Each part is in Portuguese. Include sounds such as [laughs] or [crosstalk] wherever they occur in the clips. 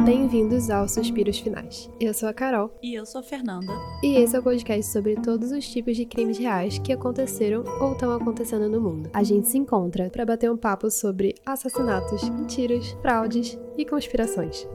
Bem-vindos aos Suspiros Finais. Eu sou a Carol. E eu sou a Fernanda. E esse é o podcast sobre todos os tipos de crimes reais que aconteceram ou estão acontecendo no mundo. A gente se encontra para bater um papo sobre assassinatos, mentiras, fraudes e conspirações.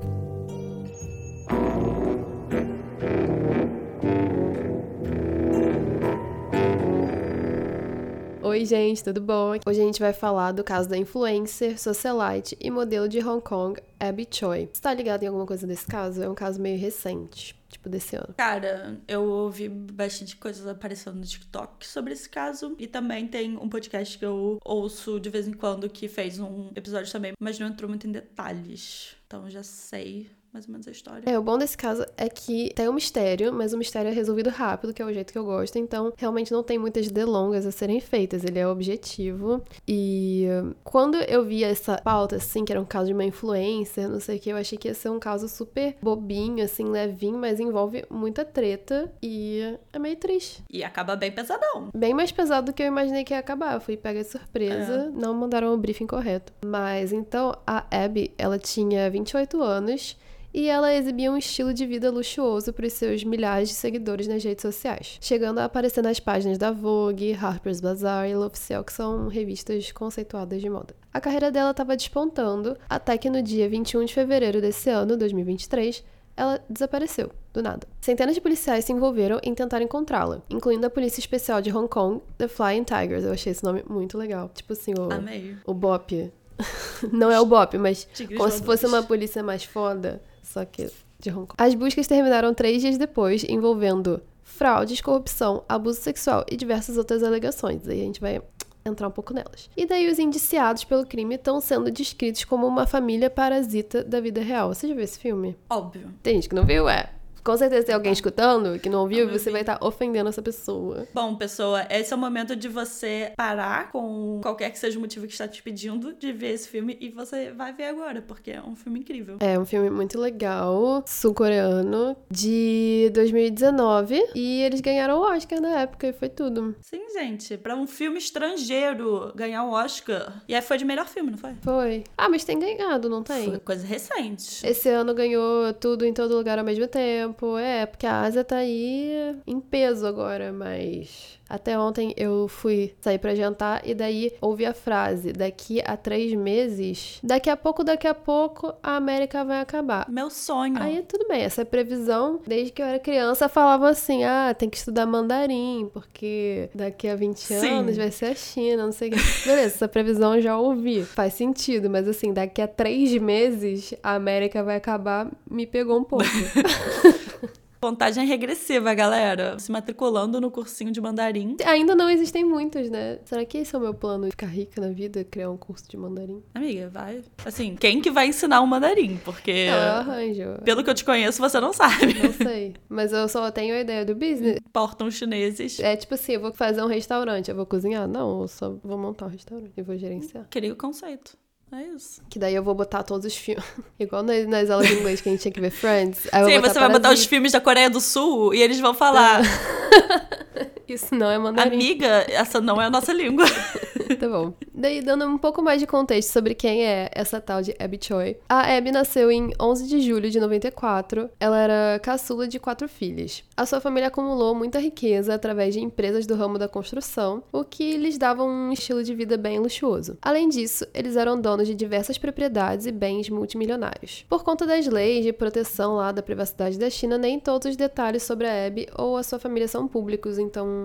Oi, gente, tudo bom? Hoje a gente vai falar do caso da influencer, socialite e modelo de Hong Kong, Abby Choi. Você tá ligado em alguma coisa desse caso? É um caso meio recente, tipo desse ano. Cara, eu ouvi bastante coisas aparecendo no TikTok sobre esse caso. E também tem um podcast que eu ouço de vez em quando que fez um episódio também, mas não entrou muito em detalhes. Então já sei mais ou menos a história. É, o bom desse caso é que tem um mistério, mas o mistério é resolvido rápido, que é o jeito que eu gosto. Então, realmente não tem muitas delongas a serem feitas. Ele é objetivo. E quando eu vi essa pauta, assim, que era um caso de uma influencer, não sei o que, eu achei que ia ser um caso super bobinho, assim, levinho, mas envolve muita treta. E é meio triste. E acaba bem pesadão. Bem mais pesado do que eu imaginei que ia acabar. Eu fui pega de surpresa. É. Não mandaram o briefing correto. Mas então, a Abby, ela tinha 28 anos e ela exibia um estilo de vida luxuoso para os seus milhares de seguidores nas redes sociais, chegando a aparecer nas páginas da Vogue, Harper's Bazaar e L'Officiel, que são revistas conceituadas de moda. A carreira dela estava despontando, até que no dia 21 de fevereiro desse ano, 2023, ela desapareceu, do nada. Centenas de policiais se envolveram em tentar encontrá-la, incluindo a Polícia Especial de Hong Kong, The Flying Tigers. Eu achei esse nome muito legal. Tipo assim, o, Amei. o BOP. [laughs] Não é o BOP, mas Tigres como se fosse uma polícia mais foda só que de Hong Kong. As buscas terminaram três dias depois, envolvendo fraudes, corrupção, abuso sexual e diversas outras alegações. Aí a gente vai entrar um pouco nelas. E daí os indiciados pelo crime estão sendo descritos como uma família parasita da vida real. Você já viu esse filme? Óbvio. Tem gente que não viu, é. Com certeza tem alguém escutando que não ouviu e você vai estar ofendendo essa pessoa. Bom, pessoa, esse é o momento de você parar com qualquer que seja o motivo que está te pedindo de ver esse filme e você vai ver agora, porque é um filme incrível. É um filme muito legal, sul-coreano, de 2019 e eles ganharam o Oscar na época e foi tudo. Sim, gente, para um filme estrangeiro ganhar o Oscar. E aí foi de melhor filme, não foi? Foi. Ah, mas tem ganhado, não tem? Foi coisa recente. Esse ano ganhou tudo em todo lugar ao mesmo tempo tempo. É, porque a Ásia tá aí em peso agora, mas. Até ontem eu fui sair para jantar e daí ouvi a frase: daqui a três meses, daqui a pouco, daqui a pouco, a América vai acabar. Meu sonho. Aí tudo bem, essa previsão, desde que eu era criança, falava assim: ah, tem que estudar mandarim, porque daqui a 20 Sim. anos vai ser a China, não sei o que. Beleza, essa previsão eu já ouvi. Faz sentido, mas assim, daqui a três meses, a América vai acabar, me pegou um pouco. [laughs] [laughs] Contagem regressiva, galera. Se matriculando no cursinho de mandarim. Ainda não existem muitos, né? Será que esse é o meu plano? Ficar rica na vida, criar um curso de mandarim? Amiga, vai. Assim, quem que vai ensinar o um mandarim? Porque. Não, eu arranjo. Pelo que eu te conheço, você não sabe. Não sei. Mas eu só tenho a ideia do business. Portam chineses. É tipo assim, eu vou fazer um restaurante, eu vou cozinhar? Não, eu só vou montar um restaurante e vou gerenciar. Queria o conceito. É isso. Que daí eu vou botar todos os filmes. [laughs] Igual nas, nas, aulas de inglês que a gente tinha que ver Friends. Sim, você vai botar os filmes da Coreia do Sul e eles vão falar. [laughs] Isso não é mandarim. Amiga, essa não é a nossa língua. [laughs] tá bom. Daí, dando um pouco mais de contexto sobre quem é essa tal de Abby Choi. A Abby nasceu em 11 de julho de 94. Ela era caçula de quatro filhos. A sua família acumulou muita riqueza através de empresas do ramo da construção, o que lhes dava um estilo de vida bem luxuoso. Além disso, eles eram donos de diversas propriedades e bens multimilionários. Por conta das leis de proteção lá da privacidade da China, nem todos os detalhes sobre a Abby ou a sua família são públicos, então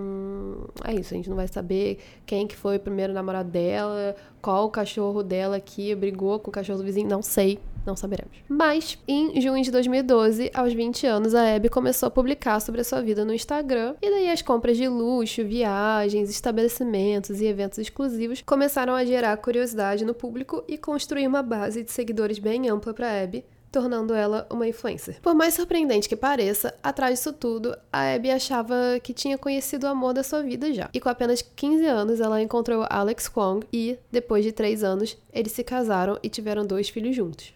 é isso, a gente não vai saber quem que foi o primeiro namorado dela, qual o cachorro dela que brigou com o cachorro do vizinho, não sei, não saberemos. Mas, em junho de 2012, aos 20 anos, a Abby começou a publicar sobre a sua vida no Instagram, e daí as compras de luxo, viagens, estabelecimentos e eventos exclusivos começaram a gerar curiosidade no público e construir uma base de seguidores bem ampla para Abby, tornando ela uma influencer. Por mais surpreendente que pareça, atrás disso tudo, a Abby achava que tinha conhecido o amor da sua vida já. E com apenas 15 anos, ela encontrou Alex Kwong e, depois de 3 anos, eles se casaram e tiveram dois filhos juntos.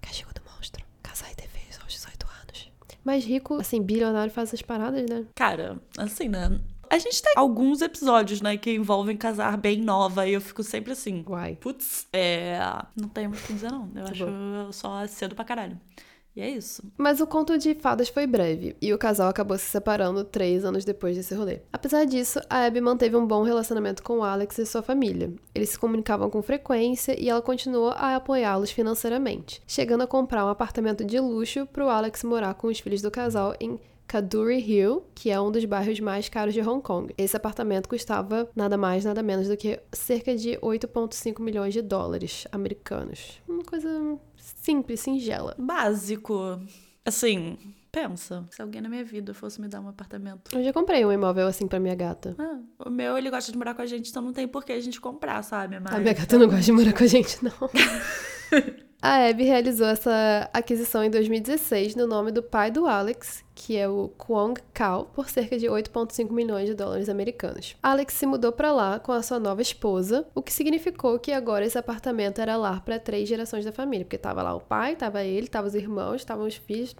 Castigo do monstro. Casar e ter filhos aos 18 anos. Mais rico, assim, bilionário faz essas paradas, né? Cara, assim, né? A gente tem alguns episódios, né, que envolvem casar bem nova e eu fico sempre assim. Uai. Putz, é. Não tenho muito o que dizer, não. Eu tá acho bom. só cedo pra caralho. E é isso. Mas o conto de fadas foi breve, e o casal acabou se separando três anos depois desse rolê. Apesar disso, a Abby manteve um bom relacionamento com o Alex e sua família. Eles se comunicavam com frequência e ela continuou a apoiá-los financeiramente, chegando a comprar um apartamento de luxo para o Alex morar com os filhos do casal em Kaduri Hill, que é um dos bairros mais caros de Hong Kong. Esse apartamento custava nada mais, nada menos do que cerca de 8,5 milhões de dólares americanos. Uma coisa simples, singela. Básico. Assim, pensa. Se alguém na minha vida fosse me dar um apartamento. Eu já comprei um imóvel assim pra minha gata. Ah, o meu, ele gosta de morar com a gente, então não tem por que a gente comprar, sabe? Mas... A minha gata não gosta de morar com a gente, não. [laughs] A Abby realizou essa aquisição em 2016 no nome do pai do Alex, que é o Kwong Kao, por cerca de 8,5 milhões de dólares americanos. Alex se mudou para lá com a sua nova esposa, o que significou que agora esse apartamento era lar para três gerações da família, porque tava lá o pai, tava ele, tava os irmãos, estavam os filhos,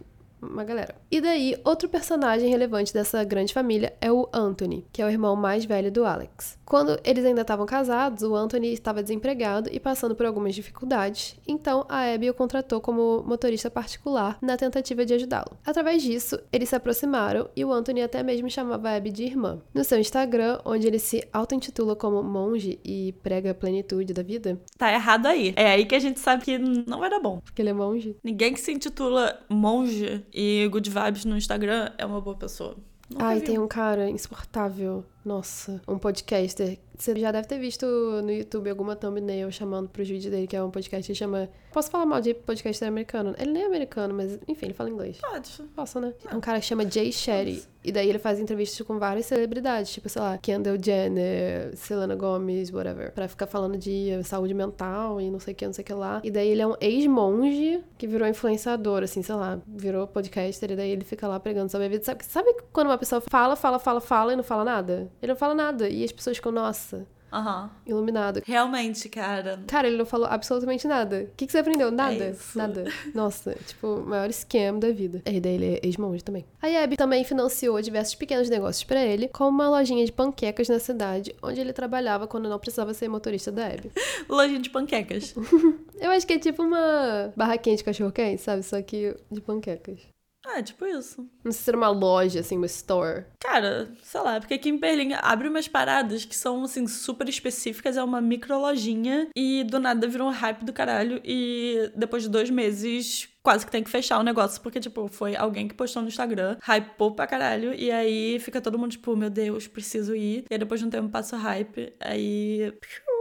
uma galera. E daí, outro personagem relevante dessa grande família é o Anthony, que é o irmão mais velho do Alex. Quando eles ainda estavam casados, o Anthony estava desempregado e passando por algumas dificuldades, então a Abby o contratou como motorista particular na tentativa de ajudá-lo. Através disso, eles se aproximaram e o Anthony até mesmo chamava a Abby de irmã. No seu Instagram, onde ele se auto-intitula como monge e prega a plenitude da vida. Tá errado aí. É aí que a gente sabe que não vai dar bom. Porque ele é monge. Ninguém que se intitula monge e good vibes no Instagram é uma boa pessoa. Nunca Ai, vi tem um. um cara insuportável. Nossa, um podcaster. Você já deve ter visto no YouTube alguma thumbnail chamando pros vídeos dele, que é um podcast que chama. Posso falar mal de podcaster americano? Ele nem é americano, mas enfim, ele fala inglês. Pode. Posso, né? É um cara que chama Jay Shetty. E daí ele faz entrevistas com várias celebridades, tipo, sei lá, Kendall Jenner, Selena Gomez, whatever. Pra ficar falando de saúde mental e não sei o que, não sei o que lá. E daí ele é um ex-monge que virou influenciador, assim, sei lá, virou podcaster. E daí ele fica lá pregando sobre a vida. Sabe, sabe quando uma pessoa fala, fala, fala, fala e não fala nada? Ele não fala nada. E as pessoas ficam, nossa, Aham. iluminado. Realmente, cara. Cara, ele não falou absolutamente nada. O que, que você aprendeu? Nada. É nada. [laughs] Nossa, tipo, o maior scam da vida. E daí ele é ex-monge também. A Abby também financiou diversos pequenos negócios pra ele, como uma lojinha de panquecas na cidade, onde ele trabalhava quando não precisava ser motorista da Abby. [laughs] Lojinha de panquecas. [laughs] Eu acho que é tipo uma barraquinha de cachorro-quente, sabe? Só que de panquecas. Ah, tipo isso. Não sei se era uma loja, assim, uma store. Cara, sei lá, porque aqui em Berlim abre umas paradas que são, assim, super específicas, é uma micro lojinha e do nada virou um hype do caralho e depois de dois meses quase que tem que fechar o negócio, porque, tipo, foi alguém que postou no Instagram, hypou pra caralho, e aí fica todo mundo, tipo, meu Deus, preciso ir. E aí depois de um tempo passa o hype, aí. piu,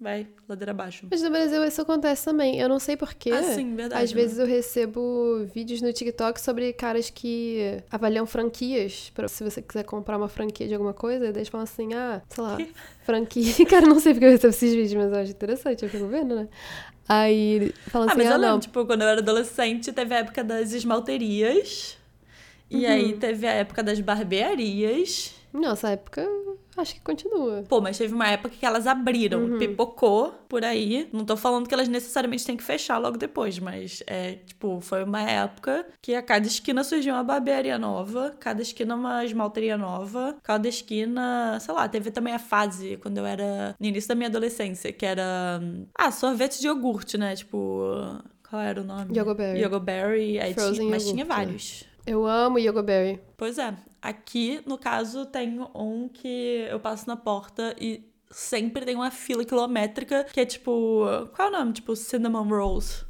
Vai, ladeira abaixo. Mas no Brasil isso acontece também. Eu não sei porquê. Ah, sim, verdade. Às né? vezes eu recebo vídeos no TikTok sobre caras que avaliam franquias. Pra, se você quiser comprar uma franquia de alguma coisa, daí eles falam assim, ah, sei lá, Que? franquia. [laughs] Cara, não sei porque eu recebo esses vídeos, mas eu acho interessante, eu fico vendo, né? Aí falam Ah, assim, mas ah, eu lembro, não. tipo, quando eu era adolescente, teve a época das esmalterias. E Uhum. aí teve a época das barbearias. Nossa, época acho que continua. Pô, mas teve uma época que elas abriram, Uhum. pipocou por aí. Não tô falando que elas necessariamente têm que fechar logo depois, mas é, tipo, foi uma época que a cada esquina surgiu uma barbearia nova, cada esquina uma esmalteria nova, cada esquina, sei lá, teve também a fase quando eu era no início da minha adolescência, que era ah, sorvete de iogurte, né? Tipo, qual era o nome? Yogoberry. Yogoberry, aí Frozen tinha, mas iogurte, tinha vários. Eu amo Yogoberry. Pois é. Aqui, no caso, tem um que eu passo na porta e sempre tem uma fila quilométrica que é tipo. Qual é o nome? Tipo, Cinnamon Rolls.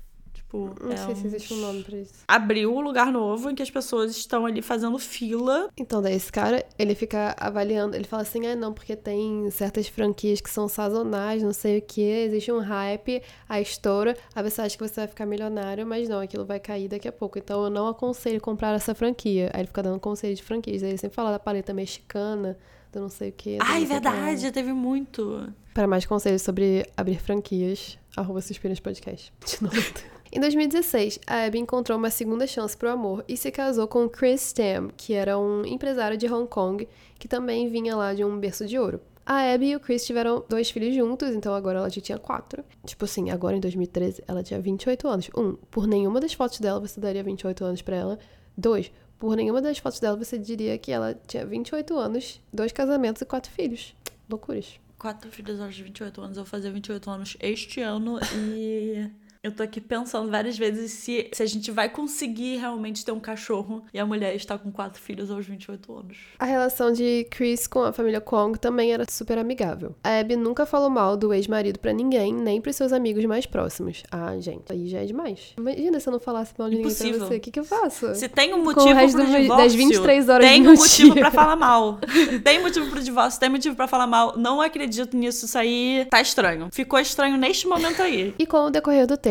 Tipo, Não é sei se um- existe um nome pra isso. Abriu um lugar novo em que as pessoas estão ali fazendo fila. Então, daí esse cara, ele fica avaliando, ele fala assim, ah, não, porque tem certas franquias que são sazonais, não sei o que, existe um hype, a estoura, aí você acha que você vai ficar milionário, mas não, aquilo vai cair daqui a pouco. Então, eu não aconselho comprar essa franquia. Aí ele fica dando conselho de franquias. Aí ele sempre fala da paleta mexicana, do não sei o que. Ai, verdade, teve muito. Para mais conselhos sobre abrir franquias, arroba Suspiras Podcast. [laughs] De novo. Em 2016, a Abby encontrou uma segunda chance pro amor e se casou com Chris Tam, que era um empresário de Hong Kong que também vinha lá de um berço de ouro. A Abby e o Chris tiveram dois filhos juntos, então agora ela já tinha quatro. Tipo assim, agora em 2013 ela tinha 28 anos. Um, por nenhuma das fotos dela você daria 28 anos pra ela. Dois, por nenhuma das fotos dela você diria que ela tinha 28 anos, dois casamentos e quatro filhos. Loucuras. Quatro filhos aos 28 anos. Eu vou fazer 28 anos este ano e. Eu tô aqui pensando várias vezes se, se a gente vai conseguir realmente ter um cachorro e a mulher está com quatro filhos aos 28 anos. A relação de Chris com a família Kong também era super amigável. A Abby nunca falou mal do ex-marido pra ninguém, nem pros seus amigos mais próximos. Ah, gente, aí já é demais. Imagina se eu não falasse mal de ninguém pra Impossível. você. O que, que eu faço? Se tem um Com o motivo resto pro do- divórcio, das 23 horas tem um motivo dia. pra falar mal. [laughs] tem motivo pro divórcio, tem motivo pra falar mal. Não acredito nisso, isso aí tá estranho. Ficou estranho neste momento aí. E com o decorrer do tempo,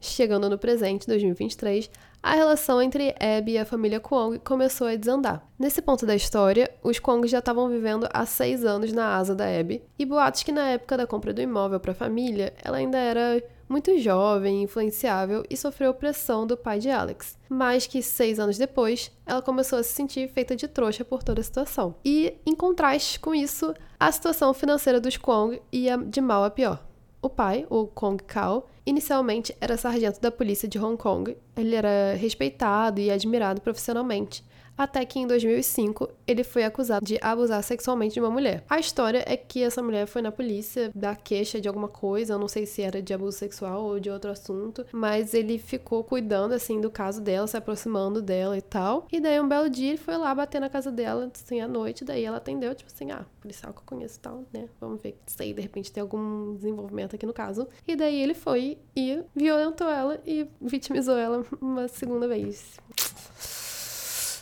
chegando no presente, 2023, a relação entre Abby e a família Kwong começou a desandar. Nesse ponto da história, os Kwong já estavam vivendo há seis anos na asa da Abby, e boatos que na época da compra do imóvel para a família, ela ainda era muito jovem, influenciável e sofreu pressão do pai de Alex. Mas que seis anos depois, ela começou a se sentir feita de trouxa por toda a situação. E, em contraste com isso, a situação financeira dos Kwong ia de mal a pior. O pai, o Kong Kao, inicialmente era sargento da polícia de Hong Kong. Ele era respeitado e admirado profissionalmente. Até que em 2005 ele foi acusado de abusar sexualmente de uma mulher. A história é que essa mulher foi na polícia dar queixa de alguma coisa, eu não sei se era de abuso sexual ou de outro assunto, mas ele ficou cuidando assim do caso dela, se aproximando dela e tal. E daí um belo dia ele foi lá bater na casa dela, assim, à noite, daí ela atendeu, tipo assim, ah, policial que eu conheço e tal, né? Vamos ver se de repente tem algum desenvolvimento aqui no caso. E daí ele foi e violentou ela e vitimizou ela uma segunda vez.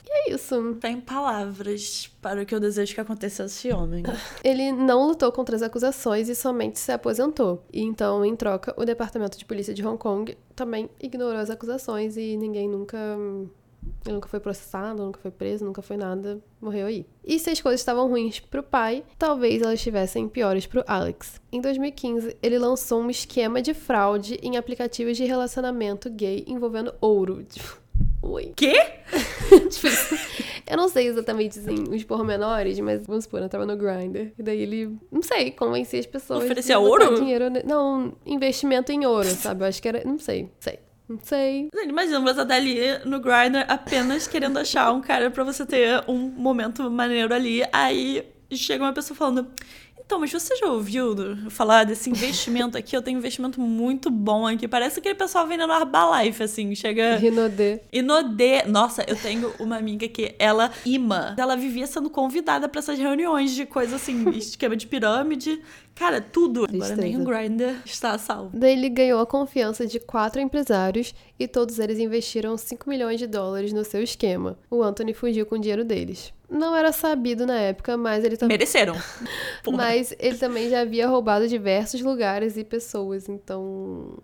E é isso. Tem palavras para o que eu desejo que aconteça a esse homem. Ele não lutou contra as acusações e somente se aposentou. E então, em troca, o Departamento de Polícia de Hong Kong também ignorou as acusações e ninguém nunca. Ele nunca foi processado, nunca foi preso, nunca foi nada, morreu aí. E se as coisas estavam ruins pro pai, talvez elas estivessem piores pro Alex. Em 2015, ele lançou um esquema de fraude em aplicativos de relacionamento gay envolvendo ouro. Tipo, [laughs] Oi. Quê? [laughs] Tipo, eu não sei exatamente, assim, os pormenores, mas vamos supor, eu tava no Grindr. E daí ele, não sei, convencia as pessoas. Oferecia ouro? Dinheiro, ne- não, investimento em ouro, sabe? Eu acho que era, não sei, sei. Não sei. Imagina você tá ali no Grindr apenas querendo achar um cara pra você ter um momento maneiro ali. Aí chega uma pessoa falando. Então, mas você já ouviu falar desse investimento aqui? Eu tenho um investimento muito bom aqui. Parece aquele pessoal vendendo Herbalife, assim. Chega. Rinodê. Inodê. Nossa, eu tenho uma amiga que ela ima. Ela vivia sendo convidada pra essas reuniões de coisa assim, [laughs] esquema de pirâmide. Cara, tudo. Agora nem o Grindr está salvo. Daí ele ganhou a confiança de quatro empresários e todos eles investiram 5 milhões de dólares no seu esquema. O Anthony fugiu com o dinheiro deles. Não era sabido na época, mas ele também. Mereceram. [laughs] Mas ele também já havia roubado diversos lugares e pessoas, então.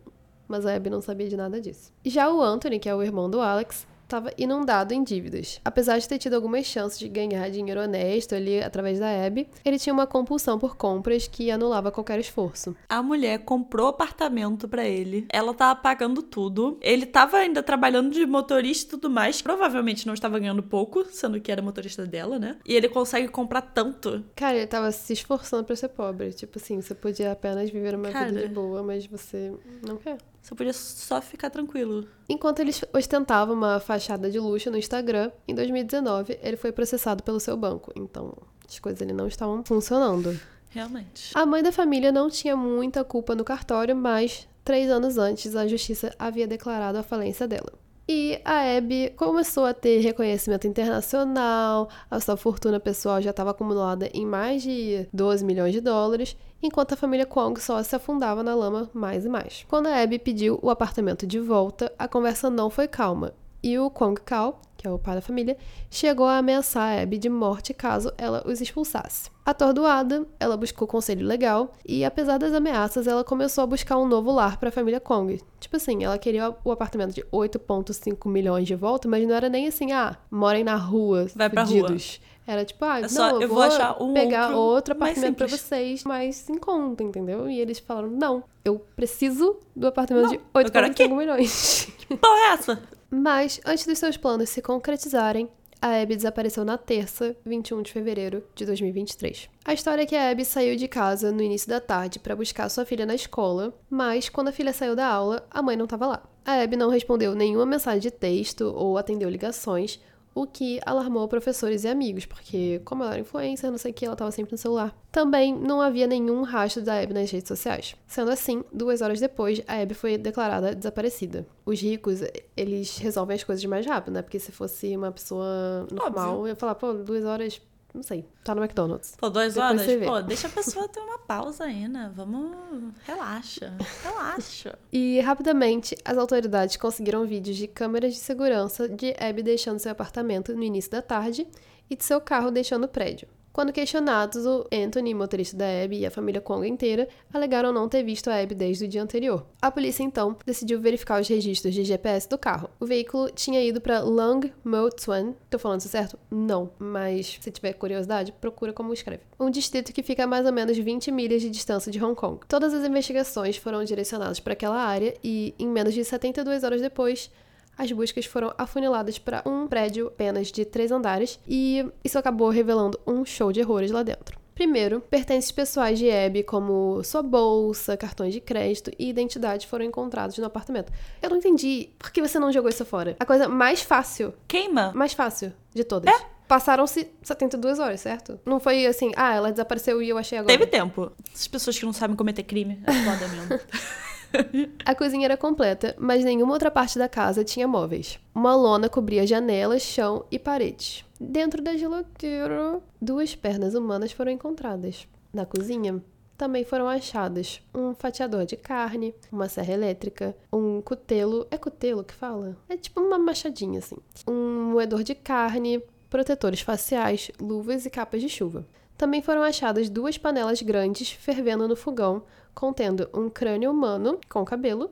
Mas a Abby não sabia de nada disso. Já o Anthony, que é o irmão do Alex, estava inundado em dívidas. Apesar de ter tido algumas chances de ganhar dinheiro honesto ali através da Abby, ele tinha uma compulsão por compras que anulava qualquer esforço. A mulher comprou apartamento pra ele. Ela tava pagando tudo. Ele tava ainda trabalhando de motorista e tudo mais. Provavelmente não estava ganhando pouco, sendo que era motorista dela, né? E ele consegue comprar tanto. Cara, ele tava se esforçando pra ser pobre. Tipo assim, você podia apenas viver uma Cara. vida de boa, mas você não quer. Você podia só ficar tranquilo. Enquanto ele ostentava uma fachada de luxo no Instagram, em 2019 ele foi processado pelo seu banco. Então, as coisas ali não estavam funcionando. Realmente. A mãe da família não tinha muita culpa no cartório, mas três anos antes a justiça havia declarado a falência dela. E a Abby começou a ter reconhecimento internacional, a sua fortuna pessoal já estava acumulada em mais de 12 milhões de dólares, enquanto a família Kong só se afundava na lama mais e mais. Quando a Abby pediu o apartamento de volta, a conversa não foi calma, e o Kong Kao, que é o pai da família, chegou a ameaçar a Abby de morte caso ela os expulsasse. Atordoada, ela buscou conselho legal e, apesar das ameaças, ela começou a buscar um novo lar para a família Kong. Tipo assim, ela queria o apartamento de 8,5 milhões de volta, mas não era nem assim, ah, morem na rua, Vai pra fudidos. Era tipo, ah, É só, não, eu, vou, achar um pegar outro outro apartamento pra simples. vocês, mas em conta, entendeu? E eles falaram, não, eu preciso do apartamento Não, de eu quero aqui. 8,5 milhões. Que [laughs] porra é essa? Mas, antes dos seus planos se concretizarem, a Abby desapareceu na terça, 21 de fevereiro de 2023. A história é que a Abby saiu de casa no início da tarde para buscar sua filha na escola, mas quando a filha saiu da aula, a mãe não estava lá. A Abby não respondeu nenhuma mensagem de texto ou atendeu ligações, o que alarmou professores e amigos, porque como ela era influencer, não sei o que, ela estava sempre no celular. Também não havia nenhum rastro da Abby nas redes sociais. Sendo assim, duas horas depois, a Abby foi declarada desaparecida. Os ricos, eles resolvem as coisas mais rápido, né? Porque se fosse uma pessoa normal, Óbvio. eu ia falar, pô, duas horas, não sei, tá no McDonald's. Pô, duas Depois horas? Pô, deixa a pessoa ter uma pausa aí, né? Vamos. Relaxa. Relaxa. E rapidamente, as autoridades conseguiram vídeos de câmeras de segurança de Abby deixando seu apartamento no início da tarde e de seu carro deixando o prédio. Quando questionados, o Anthony, motorista da Abby, e a família Conga inteira alegaram não ter visto a Abby desde o dia anterior. A polícia então decidiu verificar os registros de GPS do carro. O veículo tinha ido para Long Mo Twan. Tô falando isso certo? Não, mas se tiver curiosidade, procura como escreve. Um distrito que fica a mais ou menos 20 milhas de distância de Hong Kong. Todas as investigações foram direcionadas para aquela área e, em menos de 72 horas depois, as buscas foram afuniladas para um prédio apenas de três andares e isso acabou revelando um show de horrores lá dentro. Primeiro, pertences pessoais de Abby, como sua bolsa, cartões de crédito e identidade foram encontrados no apartamento. Eu não entendi por que você não jogou isso fora. A coisa mais fácil, Queima. mais fácil de todas. Passaram-se 72 horas, certo? Não foi assim, ah, ela desapareceu e eu achei agora. Teve tempo. As pessoas que não sabem cometer crime. É foda mesmo. [laughs] [laughs] A cozinha era completa, mas nenhuma outra parte da casa tinha móveis. Uma lona cobria janelas, chão e paredes. Dentro da geladeira, duas pernas humanas foram encontradas. Na cozinha, também foram achadas um fatiador de carne, uma serra elétrica, um cutelo. É cutelo que fala? É tipo uma machadinha assim. Um moedor de carne, protetores faciais, luvas e capas de chuva. Também foram achadas duas panelas grandes fervendo no fogão, contendo um crânio humano com cabelo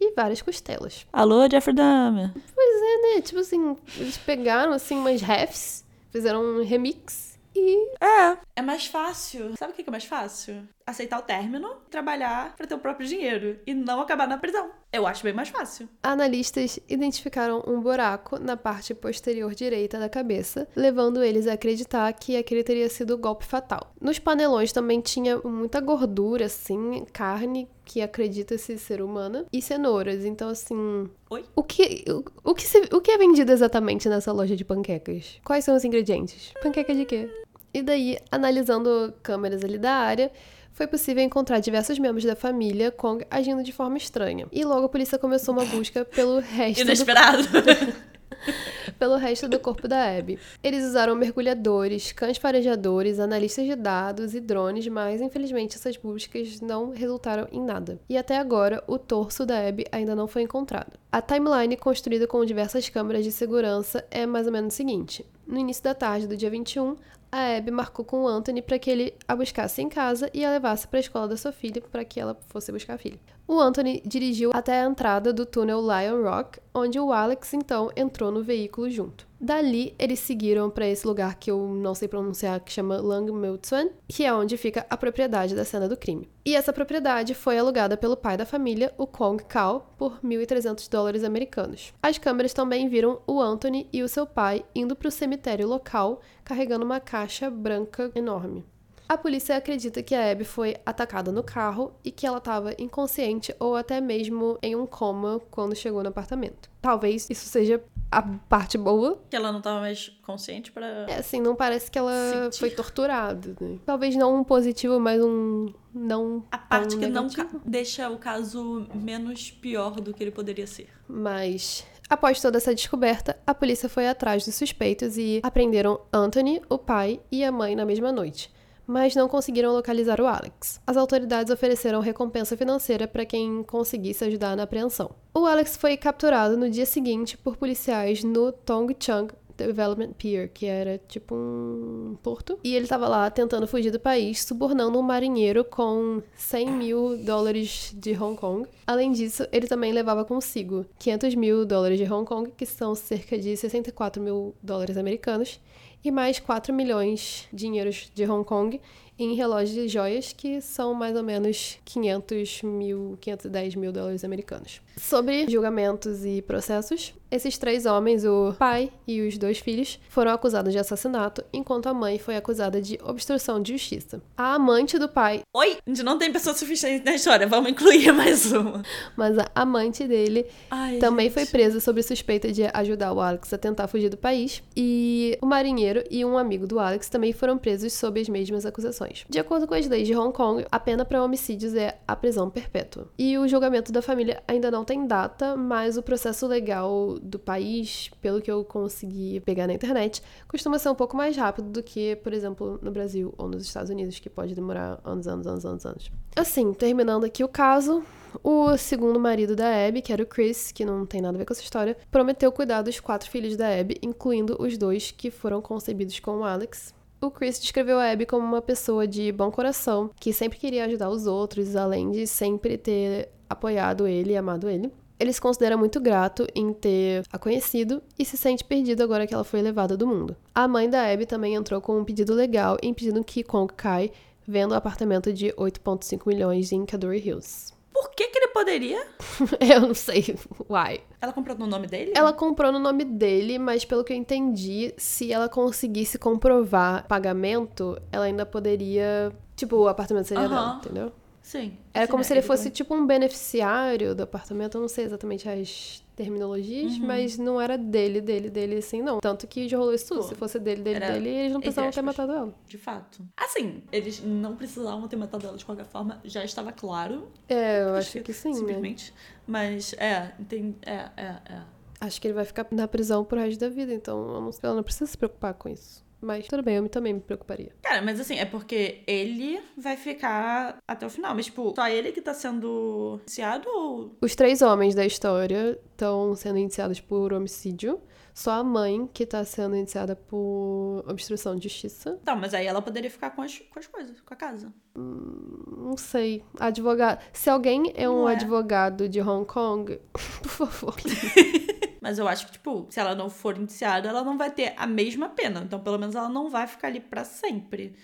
e várias costelas. Alô, Jeffrey Dahmer. É, né? Tipo assim, eles pegaram assim umas refs, fizeram um remix e É. É mais fácil. Sabe o que que é mais fácil? Aceitar o término, trabalhar pra ter o próprio dinheiro e não acabar na prisão. Eu acho bem mais fácil. analistas identificaram um buraco na parte posterior direita da cabeça, levando eles a acreditar que aquele teria sido o golpe fatal. Nos panelões também tinha muita gordura, assim, carne que acredita-se ser humana e cenouras. Então, assim, Oi? O que, o, o que, se- o que é vendido exatamente nessa loja de panquecas? Quais são os ingredientes? Panqueca de quê? E daí, analisando câmeras ali da área, foi possível encontrar diversos membros da família Kong agindo de forma estranha. E logo a polícia começou uma busca pelo resto, do, Inesperado. [laughs] pelo resto do corpo da Abby. Eles usaram mergulhadores, cães farejadores, analistas de dados e drones, mas infelizmente essas buscas não resultaram em nada. E até agora, o torso da Abby ainda não foi encontrado. A timeline, construída com diversas câmeras de segurança, é mais ou menos o seguinte: no início da tarde do dia 21, a Abby marcou com o Anthony para que ele a buscasse em casa e a levasse para a escola da sua filha para que ela fosse buscar a filha. O Anthony dirigiu até a entrada do túnel Lion Rock, onde o Alex então entrou no veículo junto. Dali, eles seguiram para esse lugar que eu não sei pronunciar, que chama Lang Miltsuan, que é onde fica a propriedade da cena do crime. E essa propriedade foi alugada pelo pai da família, o Kong Kao, por 1.300 dólares americanos. As câmeras também viram o Anthony e o seu pai indo para o cemitério local, carregando uma caixa branca enorme. A polícia acredita que a Abby foi atacada no carro e que ela estava inconsciente ou até mesmo em um coma quando chegou no apartamento. Talvez isso seja a parte boa. que ela não tava mais consciente pra. É assim, não parece que ela Sentir. foi torturada. Né? Talvez não um positivo, mas um não A parte que não negativo. ca- deixa o caso menos pior do que ele poderia ser. Mas, após toda essa descoberta, a polícia foi atrás dos suspeitos e apreenderam Anthony, o pai e a mãe na mesma noite. Mas não conseguiram localizar o Alex. As autoridades ofereceram recompensa financeira para quem conseguisse ajudar na apreensão. O Alex foi capturado no dia seguinte por policiais no Tongchang Development Pier, que era tipo um porto. E ele estava lá tentando fugir do país, subornando um marinheiro com 100 mil dólares de Hong Kong. Além disso, ele também levava consigo 500 mil dólares de Hong Kong, que são cerca de 64 mil dólares americanos, e mais 4 milhões de dinheiros de Hong Kong em relógios de joias, que são mais ou menos 500 mil, 510 mil dólares americanos. Sobre julgamentos e processos, esses três homens, o pai e os dois filhos, foram acusados de assassinato, enquanto a mãe foi acusada de obstrução de justiça. A amante do pai. Oi, a gente não tem pessoa suficiente na história, vamos incluir [laughs] mais uma. Mas a amante dele Ai, também gente. foi presa sob suspeita de ajudar o Alex a tentar fugir do país. E o marinheiro e um amigo do Alex também foram presos sob as mesmas acusações. De acordo com as leis de Hong Kong, a pena para homicídios é a prisão perpétua. E o julgamento da família ainda não tem data, mas o processo legal do país, pelo que eu consegui pegar na internet, costuma ser um pouco mais rápido do que, por exemplo, no Brasil ou nos Estados Unidos, que pode demorar anos, anos, anos, anos, anos. Assim, terminando aqui o caso, o segundo marido da Abby, que era o Chris, que não tem nada a ver com essa história, prometeu cuidar dos quatro filhos da Abby, incluindo os dois que foram concebidos com o Alex. O Chris descreveu a Abby como uma pessoa de bom coração, que sempre queria ajudar os outros, além de sempre ter apoiado ele e amado ele. Ele se considera muito grato em ter a conhecido e se sente perdido agora que ela foi levada do mundo. A mãe da Abby também entrou com um pedido legal impedindo que Kong Kai venda o apartamento de 8,5 milhões em Cadbury Hills. Por que, que ele poderia? [laughs] eu não sei. Why? Ela comprou no nome dele? Ela comprou no nome dele, mas pelo que eu entendi, se ela conseguisse comprovar pagamento, ela ainda poderia. Tipo, o apartamento seria uh -huh. dela, entendeu? Sim. Era como sim, se ele fosse tipo um beneficiário do apartamento, eu não sei exatamente as terminologias, uhum. mas não era dele, dele, dele, assim, não. Tanto que já rolou isso tudo. Pô, se fosse dele, dele, dele, eles não precisavam ter matado ela. De fato. Assim, eles não precisavam ter matado ela de qualquer forma, já estava claro. É, eu acho que, que sim. Né? Simplesmente. Né? Mas, é, tem, é, é, é. Acho que ele vai ficar na prisão pro resto da vida, então não, ela não precisa se preocupar com isso. Mas tudo bem, eu também me preocuparia. Cara, mas assim, é porque ele vai ficar até o final. Mas, tipo, só ele que tá sendo indiciado ou. Os três homens da história estão sendo indiciados por homicídio. Só a mãe que tá sendo indiciada por obstrução de justiça. Tá, mas aí ela poderia ficar com as, com as coisas, com a casa. Hum, não sei. Advogado. Se alguém é um é. advogado de Hong Kong, [laughs] por favor. [laughs] Mas eu acho que, tipo, se ela não for indiciada, ela não vai ter a mesma pena. Então, pelo menos, ela não vai ficar ali para sempre.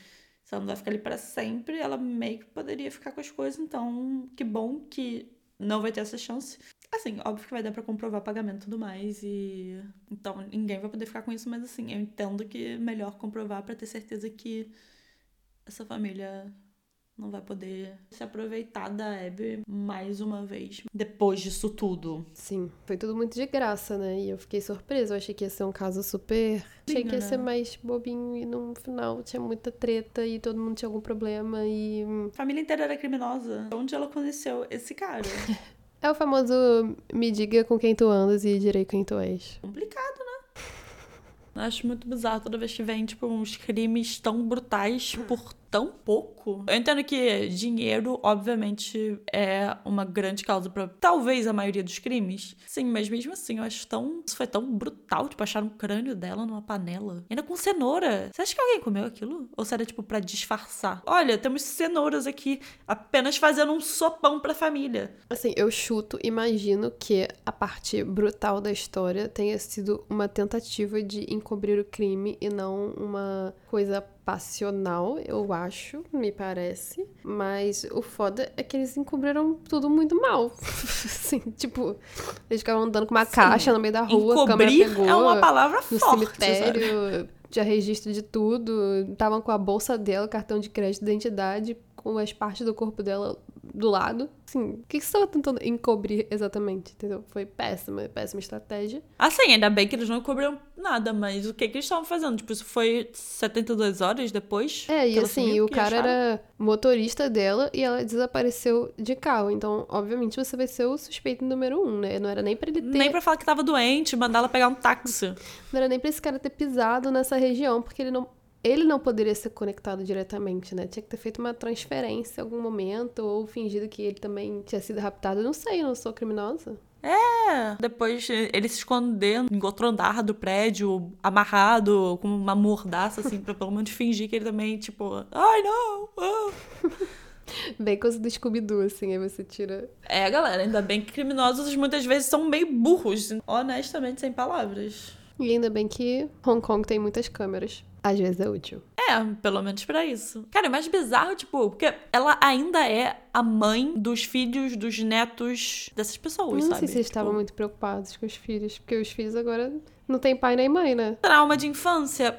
Se ela não vai ficar ali para sempre, ela meio que poderia ficar com as coisas. Então, que bom que não vai ter essa chance. Assim, óbvio que vai dar para comprovar pagamento e tudo mais. E. Então, ninguém vai poder ficar com isso, mas assim, eu entendo que é melhor comprovar para ter certeza que essa família não vai poder se aproveitar da Abby mais uma vez depois disso tudo. Sim, foi tudo muito de graça, né? E eu fiquei surpresa. Eu achei que ia ser um caso super. Achei que ia ser né? mais bobinho e no final tinha muita treta e todo mundo tinha algum problema e. A família inteira era criminosa. Onde ela conheceu esse cara? [laughs] é o famoso me diga com quem tu andas e direi quem tu és. Complicado, né? [laughs] Acho muito bizarro toda vez que vem, tipo, uns crimes tão brutais por tão pouco. Eu entendo que dinheiro, obviamente, é uma grande causa para talvez a maioria dos crimes. Sim, mas mesmo assim, eu acho tão. Isso foi tão brutal, tipo, achar um crânio dela numa panela. Ainda com cenoura. Você acha que alguém comeu aquilo? Ou se era, tipo, pra disfarçar? Olha, temos cenouras aqui, apenas fazendo um sopão pra família. Assim, eu chuto, imagino que a parte brutal da história tenha sido uma tentativa de encobrir o crime e não uma coisa passional, eu acho, me parece. Mas o foda é que eles encobriram tudo muito mal. [laughs] assim, tipo, eles ficavam andando com uma Sim. caixa no meio da rua, Encobrir a pegou. É uma palavra no forte. cemitério, sabe? tinha registro de tudo. Estavam com a bolsa dela, cartão de crédito, identidade, com as partes do corpo dela do lado. Assim, o que, você estava tentando encobrir exatamente, entendeu? Foi péssima, péssima estratégia. Assim, ainda bem que eles não encobriram nada, mas o que, que eles estavam fazendo? Tipo, isso foi 72 horas depois? É, e assim, o cara acharam? era motorista dela e ela desapareceu de carro. Então, obviamente, você vai ser o suspeito número um, né? Não era nem pra ele ter. Nem pra falar que tava doente, mandar ela pegar um táxi. Não era nem pra esse cara ter pisado nessa região, porque ele não ele não poderia ser conectado diretamente, né? Tinha que ter feito uma transferência em algum momento, ou fingido que ele também tinha sido raptado. Eu não sei, eu não sou criminosa. É, depois ele se escondeu em outro andar do prédio, amarrado, com uma mordaça, assim, pra pelo menos fingir que ele também, tipo, ai não! Ah. [laughs] Bem coisa do Scooby-Doo, assim, aí você tira. É, galera, ainda bem que criminosos muitas vezes são meio burros, honestamente, sem palavras. E ainda bem que Hong Kong tem muitas câmeras. Às vezes é útil. É, pelo menos pra isso. Cara, é mais bizarro, tipo, porque ela ainda é a mãe dos filhos, dos netos dessas pessoas, não sabe? sei se Tipo, estavam muito preocupados com os filhos, porque os filhos agora não têm pai nem mãe, né? Trauma de infância.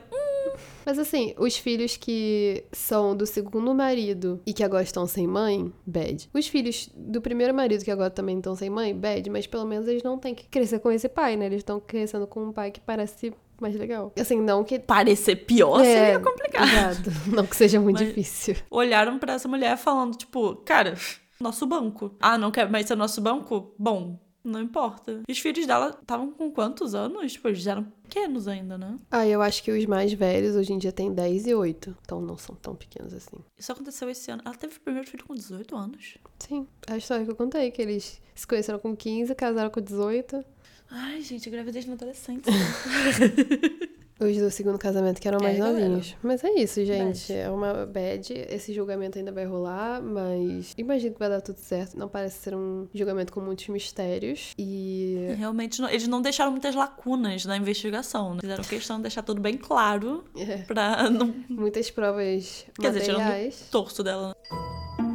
Mas assim, os filhos que são do segundo marido e que agora estão sem mãe, bad. Os filhos do primeiro marido que agora também estão sem mãe, bad, mas pelo menos eles não têm que crescer com esse pai, né? Eles estão crescendo com um pai que parece mais legal. Assim, não que. Parecer pior É, seria complicado. Exato. [laughs] Não que seja muito Mas- difícil. Olharam pra essa mulher falando, tipo, cara, nosso banco. Ah, não quer mais ser nosso banco? Bom, não importa. E os filhos dela estavam com quantos anos? Tipo, eles eram pequenos ainda, né? Ah, eu acho que os mais velhos hoje em dia têm 10 e 8. Então não são tão pequenos assim. Isso aconteceu esse ano. Ela teve o primeiro filho com 18 anos. Sim, a história que eu contei, que eles se conheceram com 15, casaram com 18. Ai, gente, gravidez no adolescente. [laughs] Os do segundo casamento que eram mais É, galera. novinhos. Mas é isso, gente. Bad. É uma bad. Esse julgamento ainda vai rolar, mas imagino que vai dar tudo certo. Não parece ser um julgamento com muitos mistérios. E. Realmente, não- eles não deixaram muitas lacunas na investigação. Né? Fizeram questão de deixar tudo bem claro é, pra não muitas provas Quer dizer, tirando- materiais. torço dela.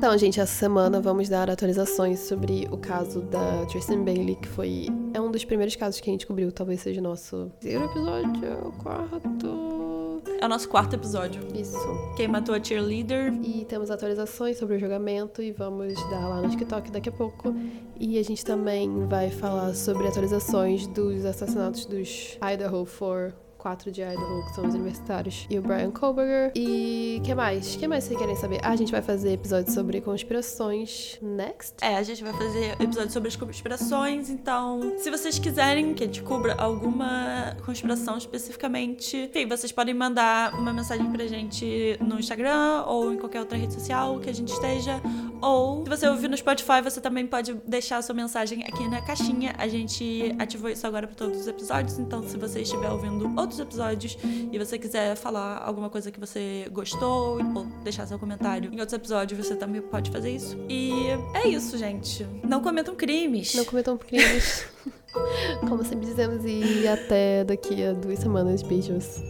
Então, gente, essa semana vamos dar atualizações sobre o caso da Tristan Bailey, que foi. É um dos primeiros casos que a gente cobriu. Talvez seja o nosso terceiro episódio, quarto. É o nosso quarto episódio. Isso. Quem matou a cheerleader. E temos atualizações sobre o julgamento e vamos dar lá no TikTok daqui a pouco. E a gente também vai falar sobre atualizações dos assassinatos dos Idaho 4, quatro de Idaho, que são os universitários, e o Brian Koberger. E que mais? Que mais vocês querem saber? Ah, a gente vai fazer episódios sobre conspirações next. É, a gente vai fazer episódio sobre as conspirações, então, se vocês quiserem que a gente cubra alguma conspiração especificamente, enfim, vocês podem mandar uma mensagem pra gente no Instagram ou em qualquer outra rede social que a gente esteja. Ou, se você ouvir no Spotify, você também pode deixar a sua mensagem aqui na caixinha. A gente ativou isso agora para todos os episódios, então, se você estiver ouvindo outros episódios e você quiser falar alguma coisa que você gostou ou deixar seu comentário em outros episódios, você também pode fazer isso. E é isso, gente. Não cometam crimes. Não cometam crimes. [laughs] Como sempre dizemos, e até daqui a duas semanas. Beijos.